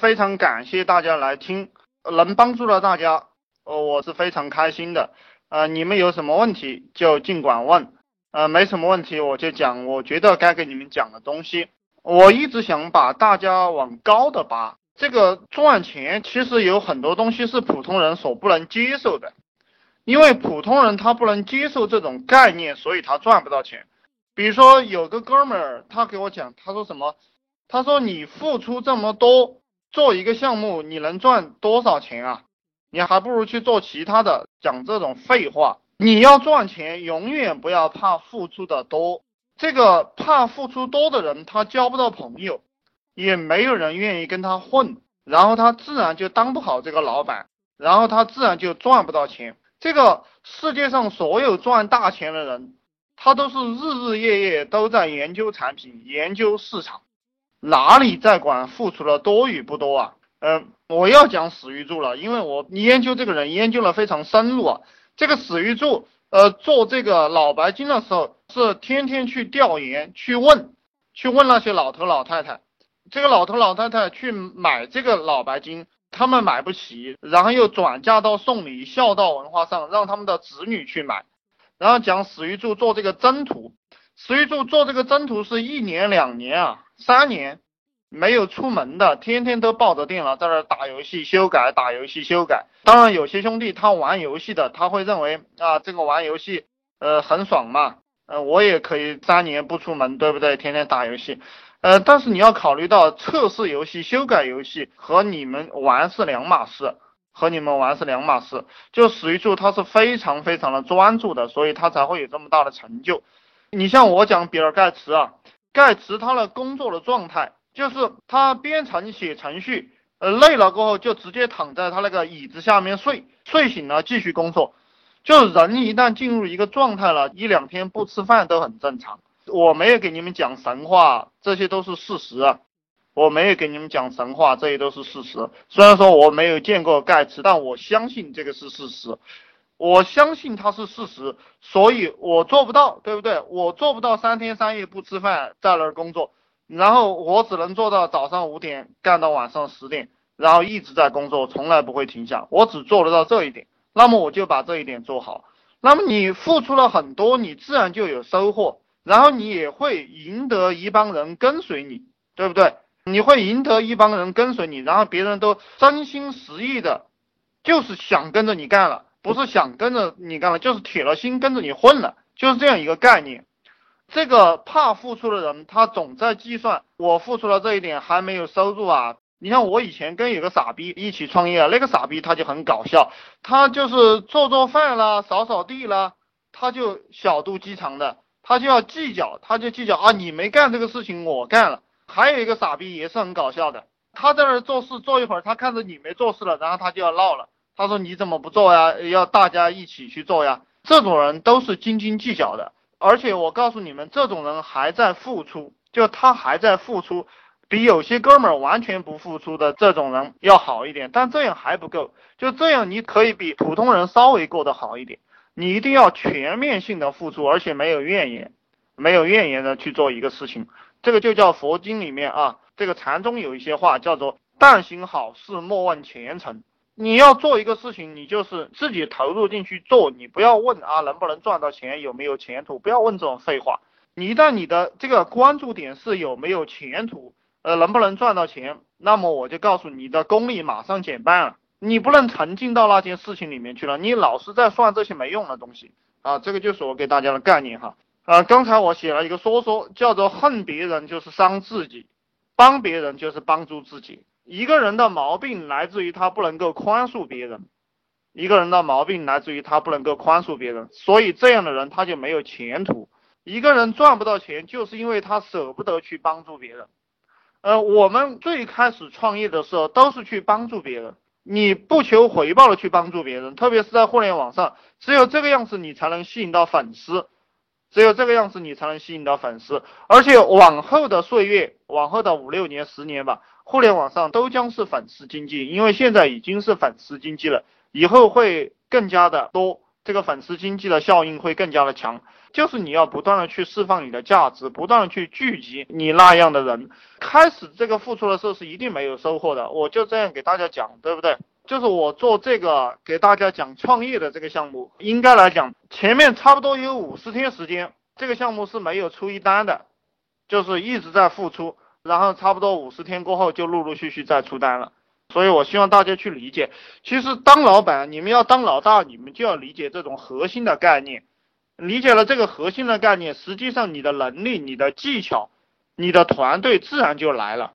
非常感谢大家来听，能帮助到大家，呃，我是非常开心的。呃，你们有什么问题就尽管问，呃，没什么问题我就讲我觉得该给你们讲的东西。我一直想把大家往高的拔，这个赚钱其实有很多东西是普通人所不能接受的，因为普通人他不能接受这种概念，所以他赚不到钱。比如说有个哥们儿，他给我讲，他说什么？他说你付出这么多做一个项目，你能赚多少钱啊？你还不如去做其他的。讲这种废话，你要赚钱，永远不要怕付出的多。这个怕付出多的人，他交不到朋友，也没有人愿意跟他混，然后他自然就当不好这个老板，然后他自然就赚不到钱。这个世界上所有赚大钱的人，他都是日日夜夜都在研究产品、研究市场，哪里在管付出的多与不多啊？嗯，我要讲史玉柱了，因为我研究这个人研究的非常深入啊。这个史玉柱，呃，做这个脑白金的时候，是天天去调研、去问、去问那些老头老太太。这个老头老太太去买这个脑白金，他们买不起，然后又转嫁到送礼孝道文化上，让他们的子女去买。然后讲史玉柱做这个征途，史玉柱做这个征途是一年、两年啊，三年。没有出门的，天天都抱着电脑在那打游戏、修改、打游戏、修改。当然，有些兄弟他玩游戏的，他会认为啊，这个玩游戏呃很爽嘛，呃，我也可以三年不出门，对不对？天天打游戏，呃，但是你要考虑到测试游戏、修改游戏和你们玩是两码事，和你们玩是两码事。就史玉柱他是非常非常的专注的，所以他才会有这么大的成就。你像我讲比尔盖茨啊，盖茨他的工作的状态。就是他编程写程序，呃，累了过后就直接躺在他那个椅子下面睡，睡醒了继续工作。就人一旦进入一个状态了，一两天不吃饭都很正常。我没有给你们讲神话，这些都是事实啊。我没有给你们讲神话，这些都是事实。虽然说我没有见过盖茨，但我相信这个是事实。我相信它是事实，所以我做不到，对不对？我做不到三天三夜不吃饭在那儿工作。然后我只能做到早上五点干到晚上十点，然后一直在工作，从来不会停下。我只做得到这一点，那么我就把这一点做好。那么你付出了很多，你自然就有收获，然后你也会赢得一帮人跟随你，对不对？你会赢得一帮人跟随你，然后别人都真心实意的，就是想跟着你干了，不是想跟着你干了，就是铁了心跟着你混了，就是这样一个概念。这个怕付出的人，他总在计算，我付出了这一点还没有收入啊！你像我以前跟有个傻逼一起创业，那个傻逼他就很搞笑，他就是做做饭啦、扫扫地啦，他就小肚鸡肠的，他就要计较，他就计较啊，你没干这个事情，我干了。还有一个傻逼也是很搞笑的，他在那做事做一会儿，他看着你没做事了，然后他就要闹了，他说你怎么不做呀？要大家一起去做呀！这种人都是斤斤计较的。而且我告诉你们，这种人还在付出，就他还在付出，比有些哥们儿完全不付出的这种人要好一点。但这样还不够，就这样你可以比普通人稍微过得好一点。你一定要全面性的付出，而且没有怨言，没有怨言的去做一个事情。这个就叫佛经里面啊，这个禅宗有一些话叫做“但行好事，莫问前程”。你要做一个事情，你就是自己投入进去做，你不要问啊能不能赚到钱，有没有前途，不要问这种废话。你一旦你的这个关注点是有没有前途，呃能不能赚到钱，那么我就告诉你的功力马上减半了。你不能沉浸到那件事情里面去了，你老是在算这些没用的东西啊。这个就是我给大家的概念哈。啊，刚才我写了一个说说，叫做恨别人就是伤自己，帮别人就是帮助自己。一个人的毛病来自于他不能够宽恕别人，一个人的毛病来自于他不能够宽恕别人，所以这样的人他就没有前途。一个人赚不到钱，就是因为他舍不得去帮助别人。呃，我们最开始创业的时候都是去帮助别人，你不求回报的去帮助别人，特别是在互联网上，只有这个样子你才能吸引到粉丝，只有这个样子你才能吸引到粉丝，而且往后的岁月，往后的五六年、十年吧。互联网上都将是粉丝经济，因为现在已经是粉丝经济了，以后会更加的多，这个粉丝经济的效应会更加的强。就是你要不断的去释放你的价值，不断的去聚集你那样的人。开始这个付出的时候是一定没有收获的，我就这样给大家讲，对不对？就是我做这个给大家讲创业的这个项目，应该来讲前面差不多有五十天时间，这个项目是没有出一单的，就是一直在付出，然后差不多五十天过后就陆陆续续再出单了。所以我希望大家去理解，其实当老板，你们要当老大，你们就要理解这种核心的概念，理解了这个核心的概念，实际上你的能力、你的技巧、你的团队自然就来了。